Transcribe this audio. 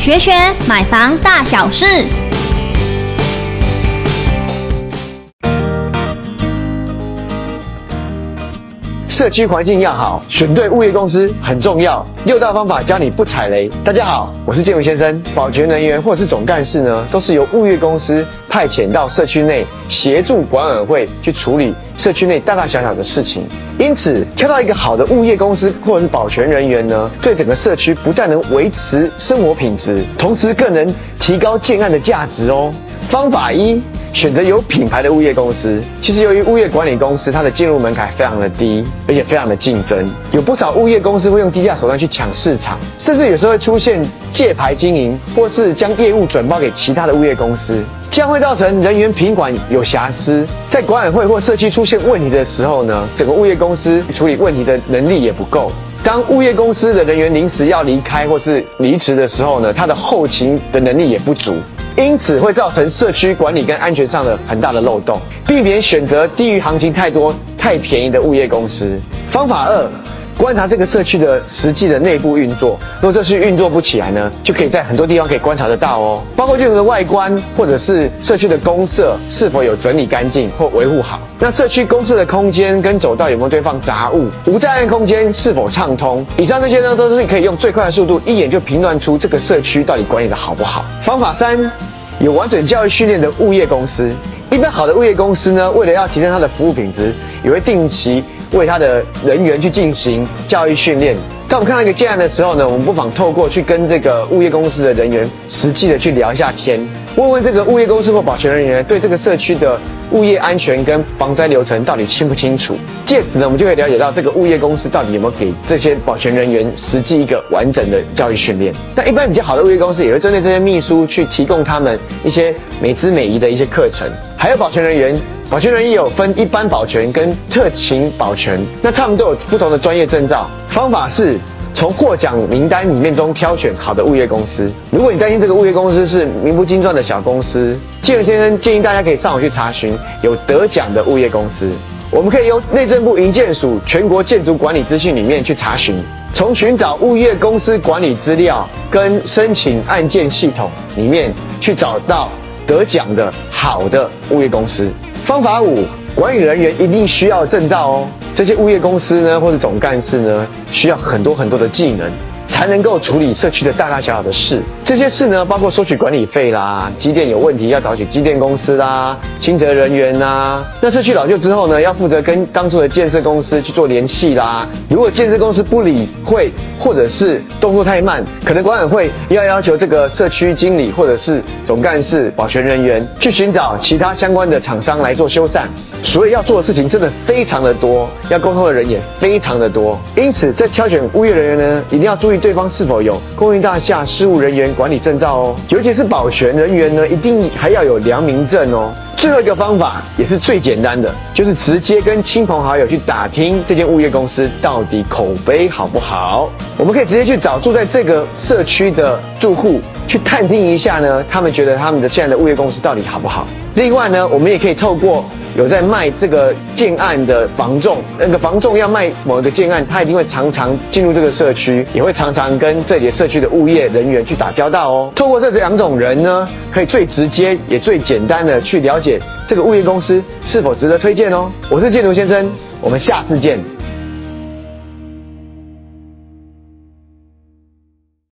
学学买房大小事。社区环境要好，选对物业公司很重要。六大方法教你不踩雷。大家好，我是建文先生。保全人员或者是总干事呢，都是由物业公司派遣到社区内协助管委会去处理社区内大大小小的事情。因此，挑到一个好的物业公司或者是保全人员呢，对整个社区不但能维持生活品质，同时更能提高建案的价值哦。方法一。选择有品牌的物业公司，其实由于物业管理公司它的进入门槛非常的低，而且非常的竞争，有不少物业公司会用低价手段去抢市场，甚至有时候会出现借牌经营，或是将业务转包给其他的物业公司，这样会造成人员品管有瑕疵，在管委会或社区出现问题的时候呢，整个物业公司处理问题的能力也不够。当物业公司的人员临时要离开或是离职的时候呢，他的后勤的能力也不足。因此会造成社区管理跟安全上的很大的漏洞，避免选择低于行情太多、太便宜的物业公司。方法二。观察这个社区的实际的内部运作，如果社区运作不起来呢，就可以在很多地方可以观察得到哦，包括建筑的外观，或者是社区的公设是否有整理干净或维护好。那社区公设的空间跟走道有没有堆放杂物？无障碍空间是否畅通？以上这些呢，都是可以用最快的速度，一眼就评断出这个社区到底管理的好不好。方法三，有完整教育训练的物业公司。一般好的物业公司呢，为了要提升它的服务品质，也会定期。为他的人员去进行教育训练。当我们看到一个建案的时候呢，我们不妨透过去跟这个物业公司的人员实际的去聊一下天，问问这个物业公司或保全人员对这个社区的物业安全跟防灾流程到底清不清楚。借此呢，我们就会了解到这个物业公司到底有没有给这些保全人员实际一个完整的教育训练。那一般比较好的物业公司也会针对这些秘书去提供他们一些美姿美仪的一些课程，还有保全人员。保全人也有分一般保全跟特勤保全，那他们都有不同的专业证照。方法是从获奖名单里面中挑选好的物业公司。如果你担心这个物业公司是名不经传的小公司，建文先生建议大家可以上网去查询有得奖的物业公司。我们可以由内政部营建署全国建筑管理资讯里面去查询，从寻找物业公司管理资料跟申请案件系统里面去找到得奖的好的物业公司。方法五，管理人员一定需要证照哦。这些物业公司呢，或者总干事呢，需要很多很多的技能。才能够处理社区的大大小小的事，这些事呢，包括收取管理费啦，机电有问题要找取机电公司啦，清洁人员呐。那社区老旧之后呢，要负责跟当初的建设公司去做联系啦。如果建设公司不理会，或者是动作太慢，可能管委会要要求这个社区经理或者是总干事、保全人员去寻找其他相关的厂商来做修缮。所以要做的事情真的非常的多，要沟通的人也非常的多。因此，在挑选物业人员呢，一定要注意对方是否有公寓大厦事务人员管理证照哦。尤其是保全人员呢，一定还要有良民证哦。最后一个方法也是最简单的，就是直接跟亲朋好友去打听这间物业公司到底口碑好不好。我们可以直接去找住在这个社区的住户去探听一下呢，他们觉得他们的现在的物业公司到底好不好。另外呢，我们也可以透过。有在卖这个建案的房仲，那个房仲要卖某一个建案，他一定会常常进入这个社区，也会常常跟这里的社区的物业人员去打交道哦。透过这两种人呢，可以最直接也最简单的去了解这个物业公司是否值得推荐哦。我是建筑先生，我们下次见。